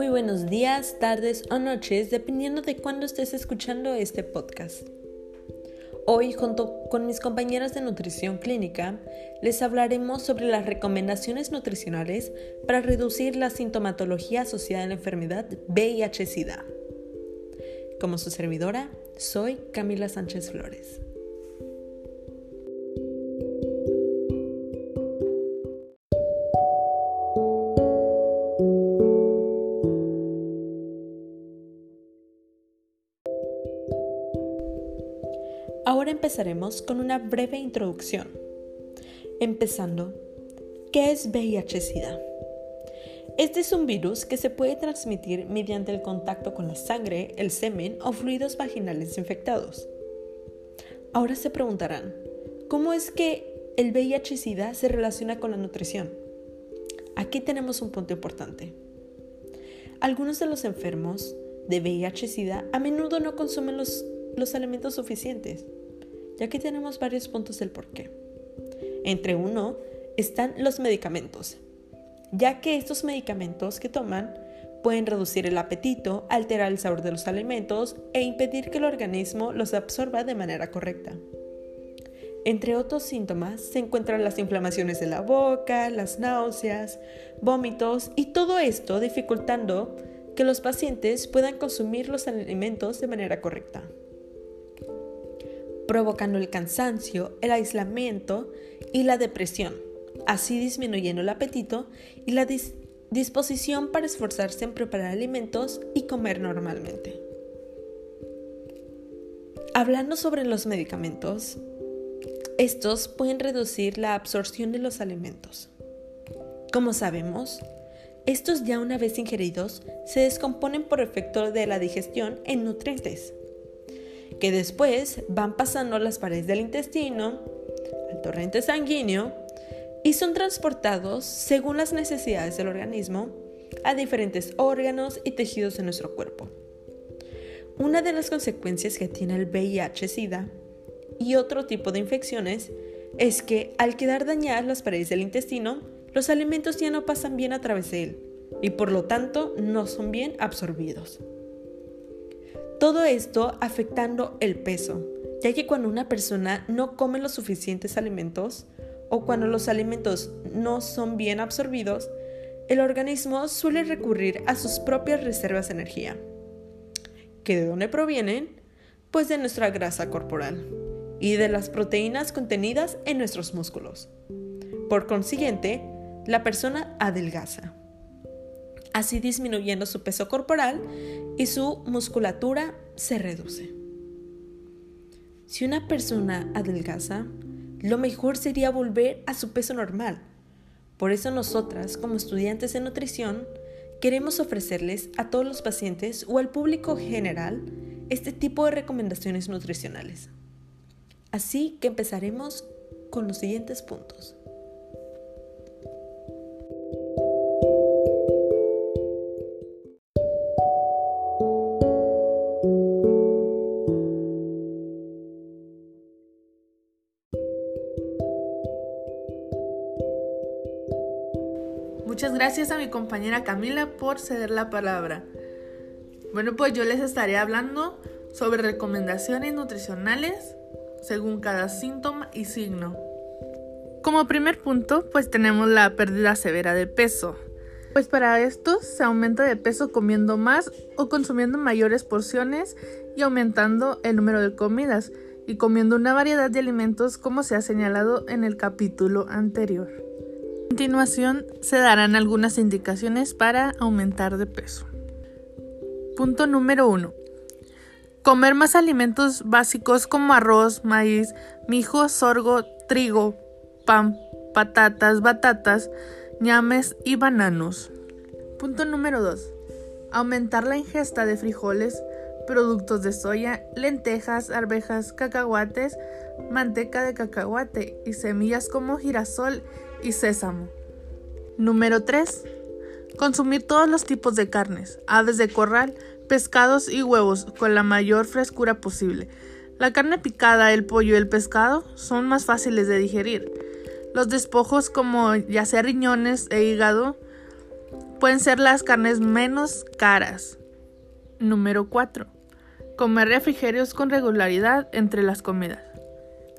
muy buenos días, tardes o noches, dependiendo de cuándo estés escuchando este podcast. Hoy, junto con mis compañeras de nutrición clínica, les hablaremos sobre las recomendaciones nutricionales para reducir la sintomatología asociada a la enfermedad VIH-Sida. Como su servidora, soy Camila Sánchez Flores. Empezaremos con una breve introducción. Empezando, ¿qué es VIH-Sida? Este es un virus que se puede transmitir mediante el contacto con la sangre, el semen o fluidos vaginales infectados. Ahora se preguntarán, ¿cómo es que el VIH-Sida se relaciona con la nutrición? Aquí tenemos un punto importante. Algunos de los enfermos de VIH-Sida a menudo no consumen los, los alimentos suficientes. Y aquí tenemos varios puntos del por qué. Entre uno están los medicamentos, ya que estos medicamentos que toman pueden reducir el apetito, alterar el sabor de los alimentos e impedir que el organismo los absorba de manera correcta. Entre otros síntomas se encuentran las inflamaciones de la boca, las náuseas, vómitos y todo esto dificultando que los pacientes puedan consumir los alimentos de manera correcta provocando el cansancio, el aislamiento y la depresión, así disminuyendo el apetito y la disposición para esforzarse en preparar alimentos y comer normalmente. Hablando sobre los medicamentos, estos pueden reducir la absorción de los alimentos. Como sabemos, estos ya una vez ingeridos se descomponen por efecto de la digestión en nutrientes que después van pasando las paredes del intestino, al torrente sanguíneo, y son transportados según las necesidades del organismo a diferentes órganos y tejidos de nuestro cuerpo. Una de las consecuencias que tiene el VIH-Sida y otro tipo de infecciones es que al quedar dañadas las paredes del intestino, los alimentos ya no pasan bien a través de él y por lo tanto no son bien absorbidos. Todo esto afectando el peso, ya que cuando una persona no come los suficientes alimentos o cuando los alimentos no son bien absorbidos, el organismo suele recurrir a sus propias reservas de energía. ¿Que de dónde provienen? Pues de nuestra grasa corporal y de las proteínas contenidas en nuestros músculos. Por consiguiente, la persona adelgaza así disminuyendo su peso corporal y su musculatura se reduce. Si una persona adelgaza, lo mejor sería volver a su peso normal. Por eso nosotras, como estudiantes de nutrición, queremos ofrecerles a todos los pacientes o al público general este tipo de recomendaciones nutricionales. Así que empezaremos con los siguientes puntos. Gracias a mi compañera Camila por ceder la palabra. Bueno, pues yo les estaré hablando sobre recomendaciones nutricionales según cada síntoma y signo. Como primer punto, pues tenemos la pérdida severa de peso. Pues para esto se aumenta de peso comiendo más o consumiendo mayores porciones y aumentando el número de comidas y comiendo una variedad de alimentos como se ha señalado en el capítulo anterior continuación se darán algunas indicaciones para aumentar de peso. Punto número 1. Comer más alimentos básicos como arroz, maíz, mijo, sorgo, trigo, pan, patatas, batatas, ñames y bananos. Punto número 2. Aumentar la ingesta de frijoles, productos de soya, lentejas, arvejas, cacahuates, manteca de cacahuate y semillas como girasol y sésamo. Número 3. Consumir todos los tipos de carnes, aves de corral, pescados y huevos con la mayor frescura posible. La carne picada, el pollo y el pescado son más fáciles de digerir. Los despojos como ya sea riñones e hígado pueden ser las carnes menos caras. Número 4. Comer refrigerios con regularidad entre las comidas.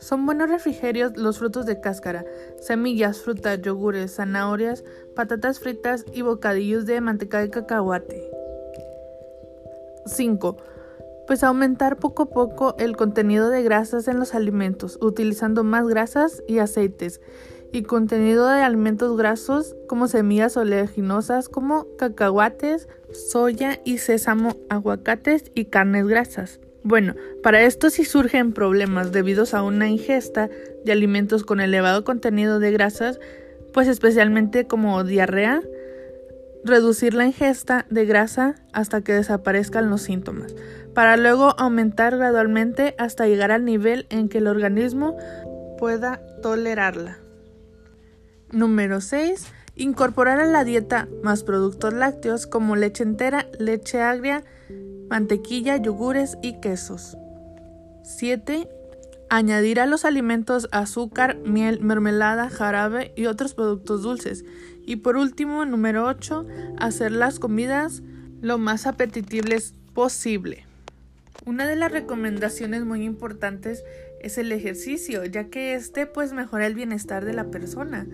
Son buenos refrigerios los frutos de cáscara, semillas, frutas, yogures, zanahorias, patatas fritas y bocadillos de manteca de cacahuate. 5. Pues aumentar poco a poco el contenido de grasas en los alimentos, utilizando más grasas y aceites, y contenido de alimentos grasos como semillas oleaginosas como cacahuates, soya y sésamo, aguacates y carnes grasas. Bueno, para esto si surgen problemas debidos a una ingesta de alimentos con elevado contenido de grasas, pues especialmente como diarrea, reducir la ingesta de grasa hasta que desaparezcan los síntomas, para luego aumentar gradualmente hasta llegar al nivel en que el organismo pueda tolerarla. Número 6. Incorporar a la dieta más productos lácteos como leche entera, leche agria, mantequilla, yogures y quesos. 7. Añadir a los alimentos azúcar, miel, mermelada, jarabe y otros productos dulces. Y por último, número 8. Hacer las comidas lo más apetitibles posible. Una de las recomendaciones muy importantes es el ejercicio, ya que este pues mejora el bienestar de la persona.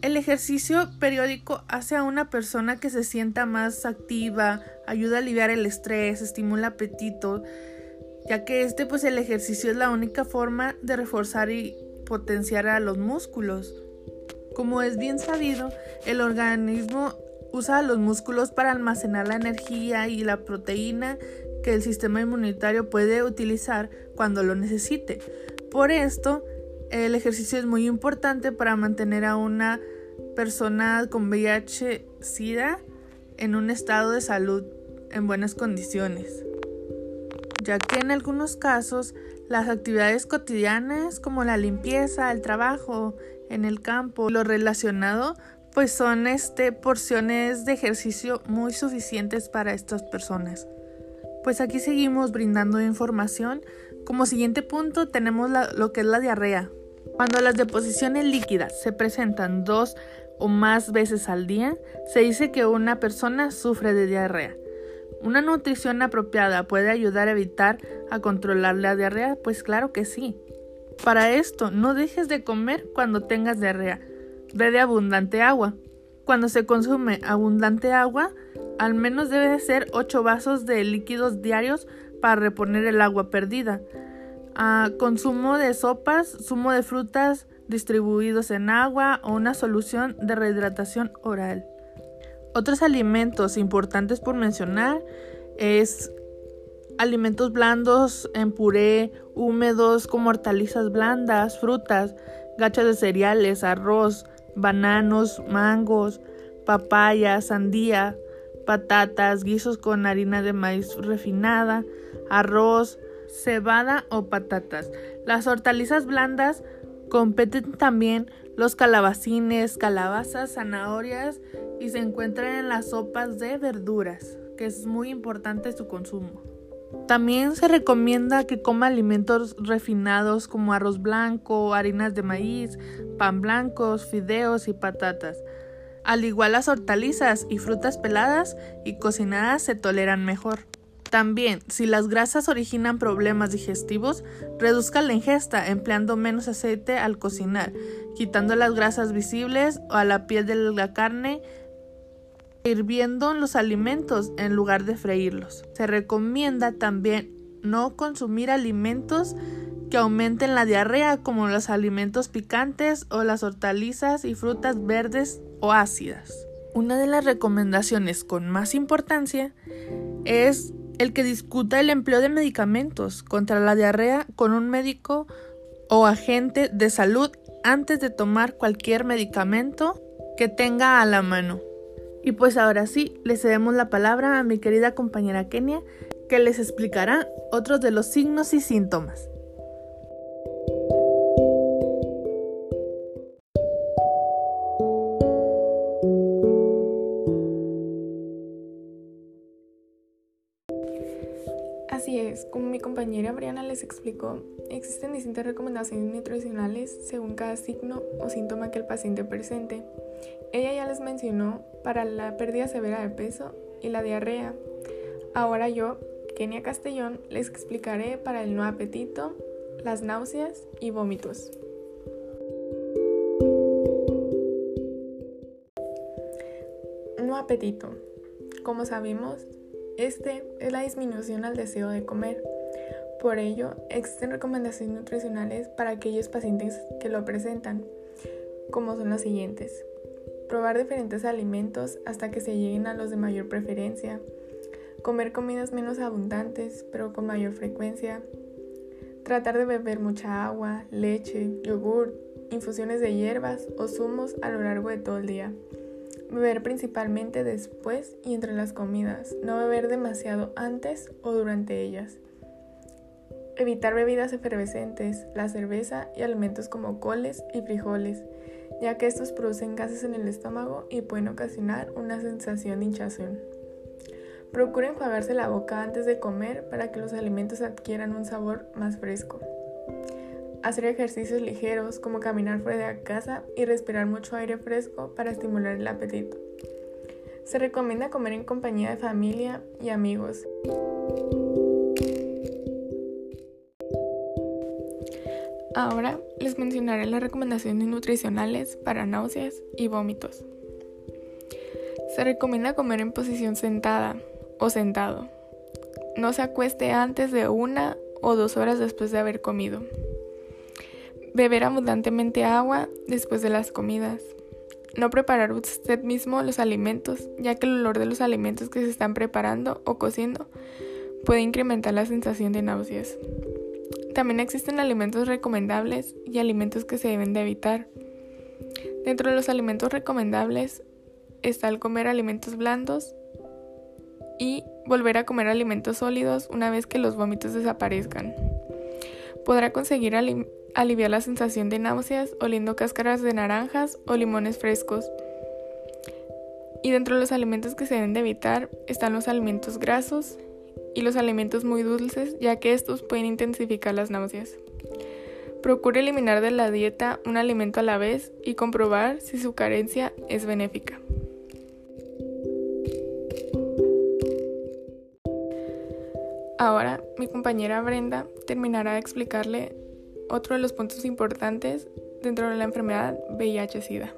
El ejercicio periódico hace a una persona que se sienta más activa, ayuda a aliviar el estrés, estimula apetito, ya que este pues el ejercicio es la única forma de reforzar y potenciar a los músculos. Como es bien sabido, el organismo usa los músculos para almacenar la energía y la proteína que el sistema inmunitario puede utilizar cuando lo necesite. Por esto, el ejercicio es muy importante para mantener a una persona con VIH-Sida en un estado de salud en buenas condiciones, ya que en algunos casos las actividades cotidianas como la limpieza, el trabajo en el campo, lo relacionado, pues son este, porciones de ejercicio muy suficientes para estas personas. Pues aquí seguimos brindando información. Como siguiente punto tenemos lo que es la diarrea, cuando las deposiciones líquidas se presentan dos o más veces al día, se dice que una persona sufre de diarrea. ¿Una nutrición apropiada puede ayudar a evitar a controlar la diarrea? Pues claro que sí. Para esto, no dejes de comer cuando tengas diarrea. Bebe abundante agua. Cuando se consume abundante agua, al menos debe ser 8 vasos de líquidos diarios para reponer el agua perdida consumo de sopas, zumo de frutas distribuidos en agua o una solución de rehidratación oral. Otros alimentos importantes por mencionar es alimentos blandos en puré, húmedos como hortalizas blandas, frutas, gachas de cereales, arroz, bananos, mangos, papaya, sandía, patatas, guisos con harina de maíz refinada, arroz, cebada o patatas. Las hortalizas blandas competen también los calabacines, calabazas, zanahorias y se encuentran en las sopas de verduras, que es muy importante su consumo. También se recomienda que coma alimentos refinados como arroz blanco, harinas de maíz, pan blancos, fideos y patatas. Al igual las hortalizas y frutas peladas y cocinadas se toleran mejor. También, si las grasas originan problemas digestivos, reduzca la ingesta empleando menos aceite al cocinar, quitando las grasas visibles o a la piel de la carne, hirviendo los alimentos en lugar de freírlos. Se recomienda también no consumir alimentos que aumenten la diarrea como los alimentos picantes o las hortalizas y frutas verdes o ácidas. Una de las recomendaciones con más importancia es el que discuta el empleo de medicamentos contra la diarrea con un médico o agente de salud antes de tomar cualquier medicamento que tenga a la mano. Y pues ahora sí, le cedemos la palabra a mi querida compañera Kenia, que les explicará otros de los signos y síntomas. Como mi compañera Briana les explicó, existen distintas recomendaciones nutricionales según cada signo o síntoma que el paciente presente. ella ya les mencionó para la pérdida severa de peso y la diarrea. Ahora yo, Kenia Castellón, les explicaré para el no apetito, las náuseas y vómitos. No apetito. Como sabemos, este es la disminución al deseo de comer. Por ello, existen recomendaciones nutricionales para aquellos pacientes que lo presentan, como son las siguientes. Probar diferentes alimentos hasta que se lleguen a los de mayor preferencia. Comer comidas menos abundantes, pero con mayor frecuencia. Tratar de beber mucha agua, leche, yogur, infusiones de hierbas o zumos a lo largo de todo el día. Beber principalmente después y entre las comidas, no beber demasiado antes o durante ellas. Evitar bebidas efervescentes, la cerveza y alimentos como coles y frijoles, ya que estos producen gases en el estómago y pueden ocasionar una sensación de hinchazón. Procuren enjuagarse la boca antes de comer para que los alimentos adquieran un sabor más fresco hacer ejercicios ligeros como caminar fuera de casa y respirar mucho aire fresco para estimular el apetito. Se recomienda comer en compañía de familia y amigos. Ahora les mencionaré las recomendaciones nutricionales para náuseas y vómitos. Se recomienda comer en posición sentada o sentado. No se acueste antes de una o dos horas después de haber comido. Beber abundantemente agua después de las comidas. No preparar usted mismo los alimentos, ya que el olor de los alimentos que se están preparando o cociendo puede incrementar la sensación de náuseas. También existen alimentos recomendables y alimentos que se deben de evitar. Dentro de los alimentos recomendables está el comer alimentos blandos y volver a comer alimentos sólidos una vez que los vómitos desaparezcan. Podrá conseguir aliviar la sensación de náuseas oliendo cáscaras de naranjas o limones frescos. Y dentro de los alimentos que se deben de evitar están los alimentos grasos y los alimentos muy dulces, ya que estos pueden intensificar las náuseas. Procure eliminar de la dieta un alimento a la vez y comprobar si su carencia es benéfica. Ahora mi compañera Brenda terminará de explicarle otro de los puntos importantes dentro de la enfermedad VIH-Sida.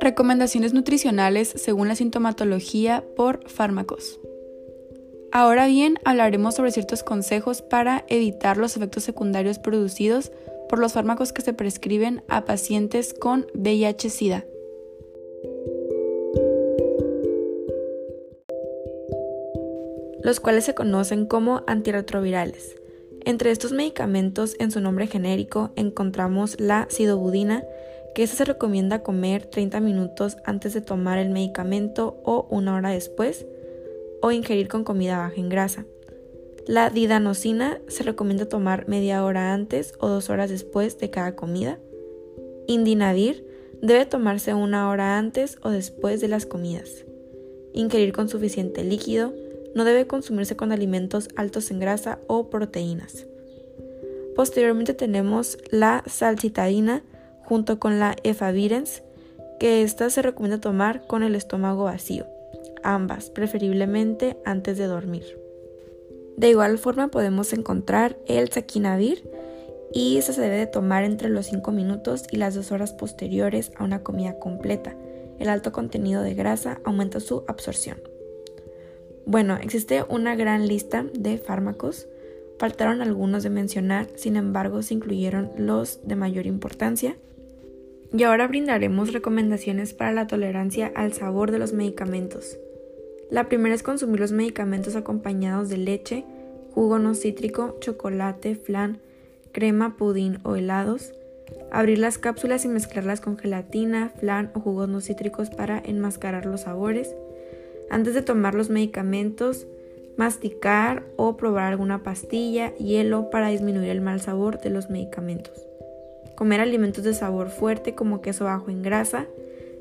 Recomendaciones nutricionales según la sintomatología por fármacos. Ahora bien, hablaremos sobre ciertos consejos para evitar los efectos secundarios producidos por los fármacos que se prescriben a pacientes con VIH-Sida. los cuales se conocen como antirretrovirales. Entre estos medicamentos, en su nombre genérico, encontramos la sidobudina, que se recomienda comer 30 minutos antes de tomar el medicamento o una hora después, o ingerir con comida baja en grasa. La didanosina se recomienda tomar media hora antes o dos horas después de cada comida. Indinavir debe tomarse una hora antes o después de las comidas. Ingerir con suficiente líquido. No debe consumirse con alimentos altos en grasa o proteínas. Posteriormente tenemos la salcitadina junto con la efavirenz, que esta se recomienda tomar con el estómago vacío, ambas preferiblemente antes de dormir. De igual forma podemos encontrar el saquinavir y se debe de tomar entre los 5 minutos y las 2 horas posteriores a una comida completa. El alto contenido de grasa aumenta su absorción. Bueno, existe una gran lista de fármacos. Faltaron algunos de mencionar, sin embargo se incluyeron los de mayor importancia. Y ahora brindaremos recomendaciones para la tolerancia al sabor de los medicamentos. La primera es consumir los medicamentos acompañados de leche, jugo no cítrico, chocolate, flan, crema, pudín o helados. Abrir las cápsulas y mezclarlas con gelatina, flan o jugos no cítricos para enmascarar los sabores. Antes de tomar los medicamentos, masticar o probar alguna pastilla, hielo para disminuir el mal sabor de los medicamentos. Comer alimentos de sabor fuerte como queso bajo en grasa,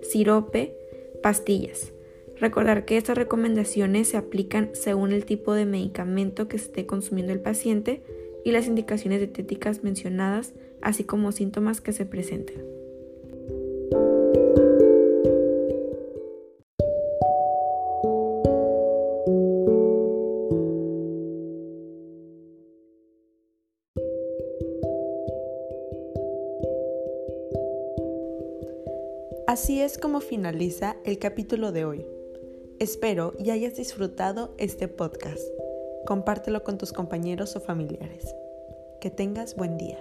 sirope, pastillas. Recordar que estas recomendaciones se aplican según el tipo de medicamento que esté consumiendo el paciente y las indicaciones dietéticas mencionadas, así como síntomas que se presenten. Así es como finaliza el capítulo de hoy. Espero y hayas disfrutado este podcast. Compártelo con tus compañeros o familiares. Que tengas buen día.